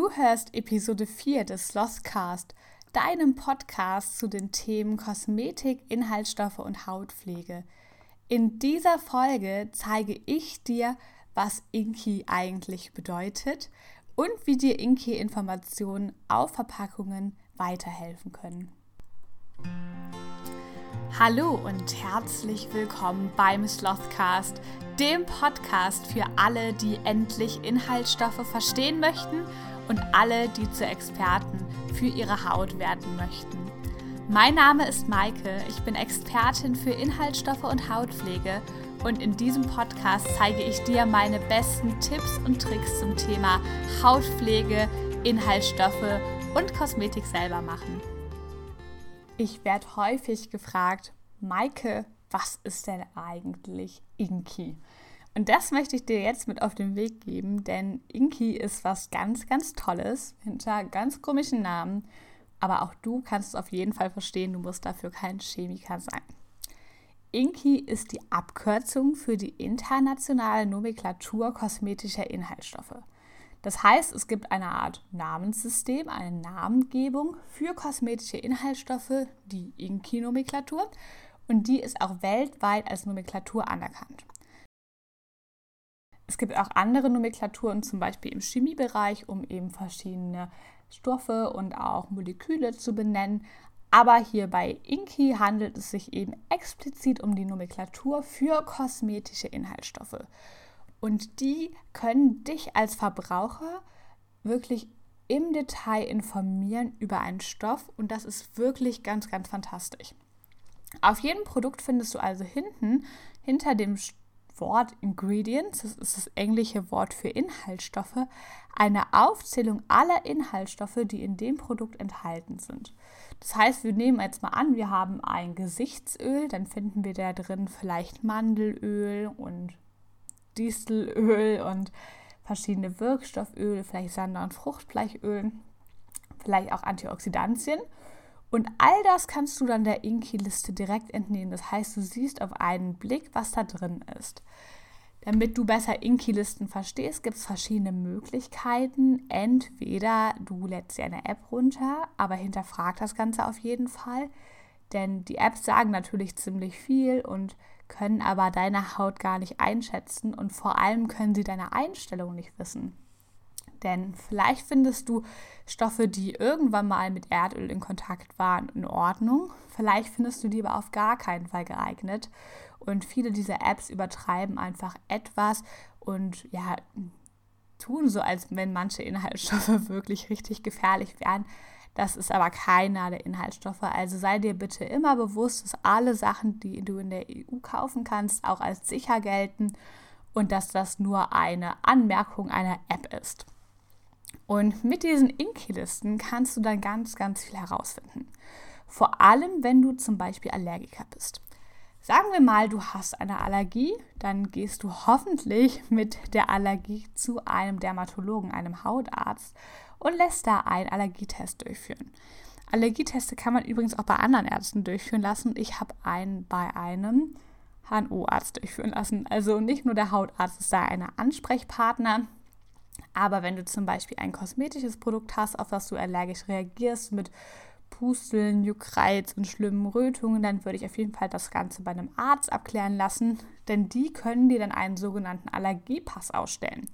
Du hörst Episode 4 des Slothcast, deinem Podcast zu den Themen Kosmetik, Inhaltsstoffe und Hautpflege. In dieser Folge zeige ich dir, was Inki eigentlich bedeutet und wie dir Inki-Informationen auf Verpackungen weiterhelfen können. Hallo und herzlich willkommen beim Slothcast, dem Podcast für alle, die endlich Inhaltsstoffe verstehen möchten und alle, die zu Experten für ihre Haut werden möchten. Mein Name ist Maike, ich bin Expertin für Inhaltsstoffe und Hautpflege und in diesem Podcast zeige ich dir meine besten Tipps und Tricks zum Thema Hautpflege, Inhaltsstoffe und Kosmetik selber machen. Ich werde häufig gefragt, Maike, was ist denn eigentlich Inki? Und das möchte ich dir jetzt mit auf den Weg geben, denn Inki ist was ganz, ganz Tolles hinter ganz komischen Namen. Aber auch du kannst es auf jeden Fall verstehen, du musst dafür kein Chemiker sein. Inki ist die Abkürzung für die internationale Nomenklatur kosmetischer Inhaltsstoffe. Das heißt, es gibt eine Art Namenssystem, eine Namengebung für kosmetische Inhaltsstoffe, die Inki-Nomenklatur, und die ist auch weltweit als Nomenklatur anerkannt. Es gibt auch andere Nomenklaturen, zum Beispiel im Chemiebereich, um eben verschiedene Stoffe und auch Moleküle zu benennen. Aber hier bei Inki handelt es sich eben explizit um die Nomenklatur für kosmetische Inhaltsstoffe. Und die können dich als Verbraucher wirklich im Detail informieren über einen Stoff und das ist wirklich ganz, ganz fantastisch. Auf jedem Produkt findest du also hinten, hinter dem Wort Ingredients, das ist das englische Wort für Inhaltsstoffe, eine Aufzählung aller Inhaltsstoffe, die in dem Produkt enthalten sind. Das heißt, wir nehmen jetzt mal an, wir haben ein Gesichtsöl, dann finden wir da drin vielleicht Mandelöl und Distelöl und verschiedene Wirkstofföle, vielleicht Sander- und Fruchtbleichöl, vielleicht auch Antioxidantien. Und all das kannst du dann der Inki-Liste direkt entnehmen. Das heißt, du siehst auf einen Blick, was da drin ist. Damit du besser Inki-Listen verstehst, gibt es verschiedene Möglichkeiten. Entweder du lädst dir eine App runter, aber hinterfrag das Ganze auf jeden Fall. Denn die Apps sagen natürlich ziemlich viel und können aber deine Haut gar nicht einschätzen und vor allem können sie deine Einstellung nicht wissen. Denn vielleicht findest du Stoffe, die irgendwann mal mit Erdöl in Kontakt waren, in Ordnung. Vielleicht findest du die aber auf gar keinen Fall geeignet. Und viele dieser Apps übertreiben einfach etwas und ja, tun so, als wenn manche Inhaltsstoffe wirklich richtig gefährlich wären. Das ist aber keiner der Inhaltsstoffe. Also sei dir bitte immer bewusst, dass alle Sachen, die du in der EU kaufen kannst, auch als sicher gelten und dass das nur eine Anmerkung einer App ist. Und mit diesen Inki-Listen kannst du dann ganz, ganz viel herausfinden. Vor allem, wenn du zum Beispiel Allergiker bist. Sagen wir mal, du hast eine Allergie, dann gehst du hoffentlich mit der Allergie zu einem Dermatologen, einem Hautarzt und lässt da einen Allergietest durchführen. Allergieteste kann man übrigens auch bei anderen Ärzten durchführen lassen. Ich habe einen bei einem HNO-Arzt durchführen lassen. Also nicht nur der Hautarzt ist da eine Ansprechpartner, aber wenn du zum Beispiel ein kosmetisches Produkt hast, auf das du allergisch reagierst, mit Pusteln, Juckreiz und schlimmen Rötungen, dann würde ich auf jeden Fall das Ganze bei einem Arzt abklären lassen, denn die können dir dann einen sogenannten Allergiepass ausstellen.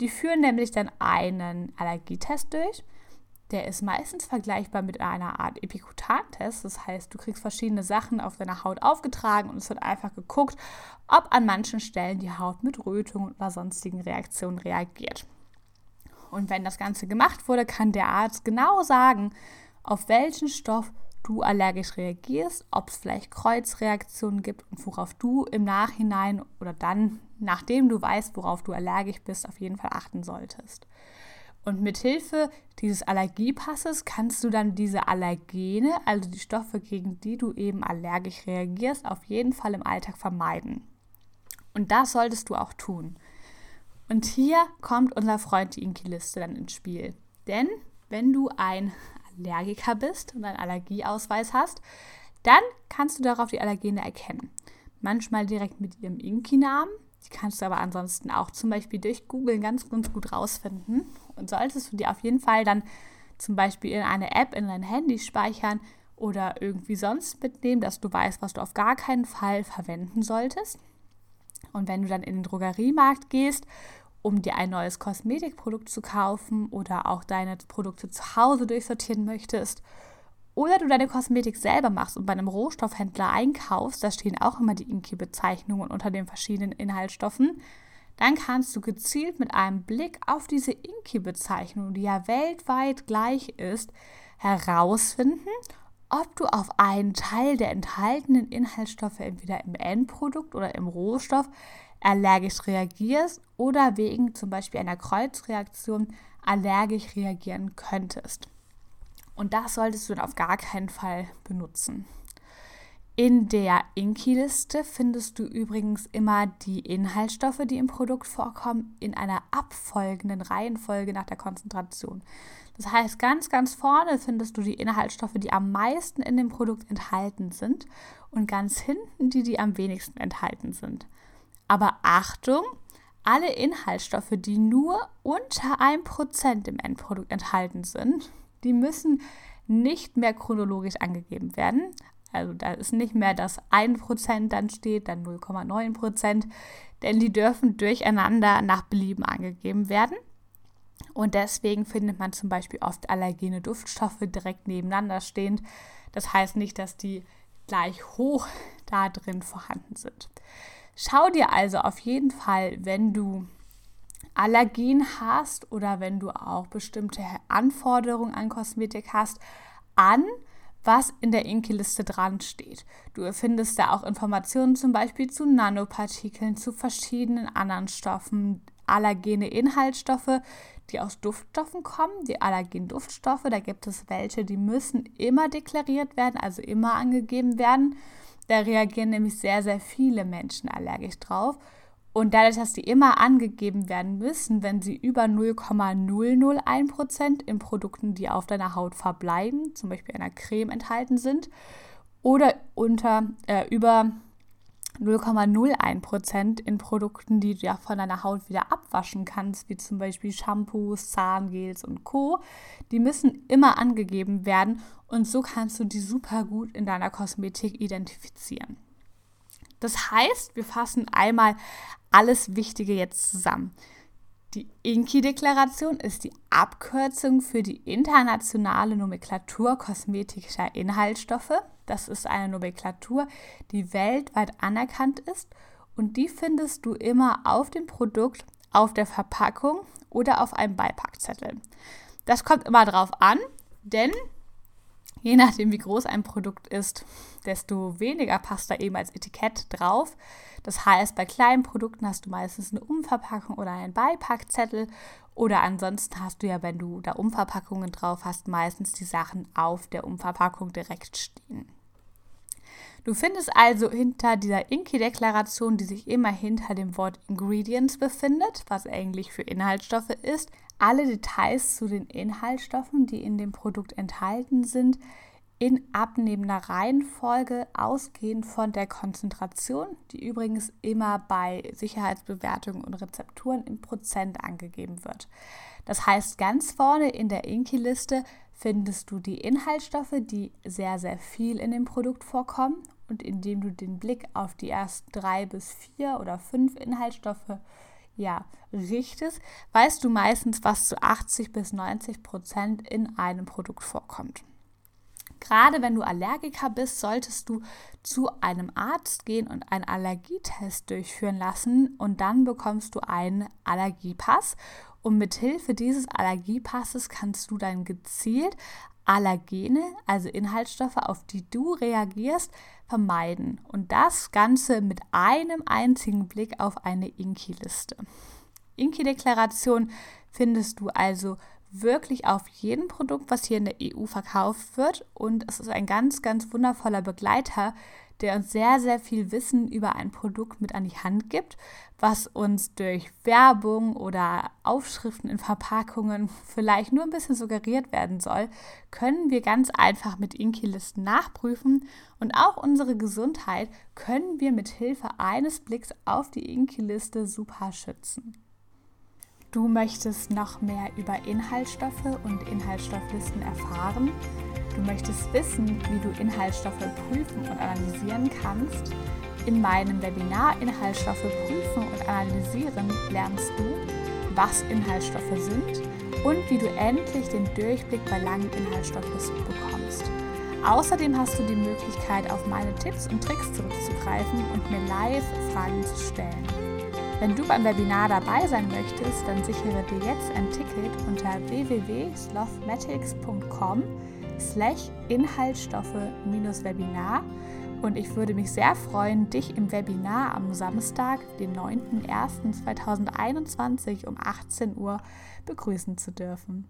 Die führen nämlich dann einen Allergietest durch. Der ist meistens vergleichbar mit einer Art Epikutantest. Das heißt, du kriegst verschiedene Sachen auf deiner Haut aufgetragen und es wird einfach geguckt, ob an manchen Stellen die Haut mit Rötungen oder sonstigen Reaktionen reagiert. Und wenn das Ganze gemacht wurde, kann der Arzt genau sagen, auf welchen Stoff du allergisch reagierst, ob es vielleicht Kreuzreaktionen gibt und worauf du im Nachhinein oder dann, nachdem du weißt, worauf du allergisch bist, auf jeden Fall achten solltest. Und mit Hilfe dieses Allergiepasses kannst du dann diese Allergene, also die Stoffe, gegen die du eben allergisch reagierst, auf jeden Fall im Alltag vermeiden. Und das solltest du auch tun. Und hier kommt unser Freund die Inki-Liste dann ins Spiel. Denn wenn du ein Allergiker bist und einen Allergieausweis hast, dann kannst du darauf die Allergene erkennen. Manchmal direkt mit ihrem Inki-Namen, die kannst du aber ansonsten auch zum Beispiel durch Google ganz, ganz gut rausfinden. Und solltest du dir auf jeden Fall dann zum Beispiel in eine App in dein Handy speichern oder irgendwie sonst mitnehmen, dass du weißt, was du auf gar keinen Fall verwenden solltest. Und wenn du dann in den Drogeriemarkt gehst, um dir ein neues Kosmetikprodukt zu kaufen oder auch deine Produkte zu Hause durchsortieren möchtest, oder du deine Kosmetik selber machst und bei einem Rohstoffhändler einkaufst, da stehen auch immer die Inki-Bezeichnungen unter den verschiedenen Inhaltsstoffen, dann kannst du gezielt mit einem Blick auf diese Inki-Bezeichnung, die ja weltweit gleich ist, herausfinden, ob du auf einen Teil der enthaltenen Inhaltsstoffe entweder im Endprodukt oder im Rohstoff allergisch reagierst oder wegen zum Beispiel einer Kreuzreaktion allergisch reagieren könntest. Und das solltest du dann auf gar keinen Fall benutzen. In der Inki-Liste findest du übrigens immer die Inhaltsstoffe, die im Produkt vorkommen, in einer abfolgenden Reihenfolge nach der Konzentration. Das heißt, ganz, ganz vorne findest du die Inhaltsstoffe, die am meisten in dem Produkt enthalten sind und ganz hinten die, die am wenigsten enthalten sind. Aber Achtung, alle Inhaltsstoffe, die nur unter 1% im Endprodukt enthalten sind, die müssen nicht mehr chronologisch angegeben werden. Also da ist nicht mehr das 1% dann steht, dann 0,9%, denn die dürfen durcheinander nach Belieben angegeben werden. Und deswegen findet man zum Beispiel oft allergene Duftstoffe direkt nebeneinander stehend. Das heißt nicht, dass die gleich hoch da drin vorhanden sind. Schau dir also auf jeden Fall, wenn du Allergien hast oder wenn du auch bestimmte Anforderungen an Kosmetik hast, an, was in der Inki-Liste dran steht. Du findest da auch Informationen zum Beispiel zu Nanopartikeln, zu verschiedenen anderen Stoffen, allergene Inhaltsstoffe, die aus Duftstoffen kommen, die allergenen Duftstoffe. Da gibt es welche, die müssen immer deklariert werden, also immer angegeben werden. Da reagieren nämlich sehr, sehr viele Menschen allergisch drauf. Und dadurch, dass die immer angegeben werden müssen, wenn sie über 0,001% in Produkten, die auf deiner Haut verbleiben, zum Beispiel einer Creme enthalten sind, oder unter äh, über 0,01% in Produkten, die du ja von deiner Haut wieder abwaschen kannst, wie zum Beispiel Shampoos, Zahngels und Co. Die müssen immer angegeben werden und so kannst du die super gut in deiner Kosmetik identifizieren. Das heißt, wir fassen einmal alles Wichtige jetzt zusammen. Die INKI-Deklaration ist die Abkürzung für die internationale Nomenklatur kosmetischer Inhaltsstoffe. Das ist eine Nomenklatur, die weltweit anerkannt ist und die findest du immer auf dem Produkt, auf der Verpackung oder auf einem Beipackzettel. Das kommt immer drauf an, denn je nachdem, wie groß ein Produkt ist, desto weniger passt da eben als Etikett drauf. Das heißt, bei kleinen Produkten hast du meistens eine Umverpackung oder einen Beipackzettel oder ansonsten hast du ja, wenn du da Umverpackungen drauf hast, meistens die Sachen auf der Umverpackung direkt stehen. Du findest also hinter dieser Inki-Deklaration, die sich immer hinter dem Wort Ingredients befindet, was Englisch für Inhaltsstoffe ist, alle Details zu den Inhaltsstoffen, die in dem Produkt enthalten sind, in abnehmender Reihenfolge ausgehend von der Konzentration, die übrigens immer bei Sicherheitsbewertungen und Rezepturen in Prozent angegeben wird. Das heißt, ganz vorne in der Inki-Liste findest du die Inhaltsstoffe, die sehr, sehr viel in dem Produkt vorkommen. Und indem du den Blick auf die ersten drei bis vier oder fünf Inhaltsstoffe ja, richtest, weißt du meistens, was zu 80 bis 90 Prozent in einem Produkt vorkommt. Gerade wenn du Allergiker bist, solltest du zu einem Arzt gehen und einen Allergietest durchführen lassen und dann bekommst du einen Allergiepass. Und mit Hilfe dieses Allergiepasses kannst du dann gezielt Allergene, also Inhaltsstoffe, auf die du reagierst, vermeiden. Und das Ganze mit einem einzigen Blick auf eine Inki-Liste. Inki-Deklaration findest du also wirklich auf jedem Produkt, was hier in der EU verkauft wird. Und es ist ein ganz, ganz wundervoller Begleiter, der uns sehr, sehr viel Wissen über ein Produkt mit an die Hand gibt, was uns durch Werbung oder Aufschriften in Verpackungen vielleicht nur ein bisschen suggeriert werden soll, können wir ganz einfach mit Inki-Listen nachprüfen und auch unsere Gesundheit können wir mit Hilfe eines Blicks auf die Inki-Liste super schützen. Du möchtest noch mehr über Inhaltsstoffe und Inhaltsstofflisten erfahren. Du möchtest wissen, wie du Inhaltsstoffe prüfen und analysieren kannst. In meinem Webinar Inhaltsstoffe prüfen und analysieren lernst du, was Inhaltsstoffe sind und wie du endlich den Durchblick bei langen Inhaltsstofflisten bekommst. Außerdem hast du die Möglichkeit, auf meine Tipps und Tricks zurückzugreifen und mir live Fragen zu stellen. Wenn du beim Webinar dabei sein möchtest, dann sichere dir jetzt ein Ticket unter www.slothmatics.com slash Inhaltsstoffe-Webinar und ich würde mich sehr freuen, dich im Webinar am Samstag, den 9.01.2021 um 18 Uhr begrüßen zu dürfen.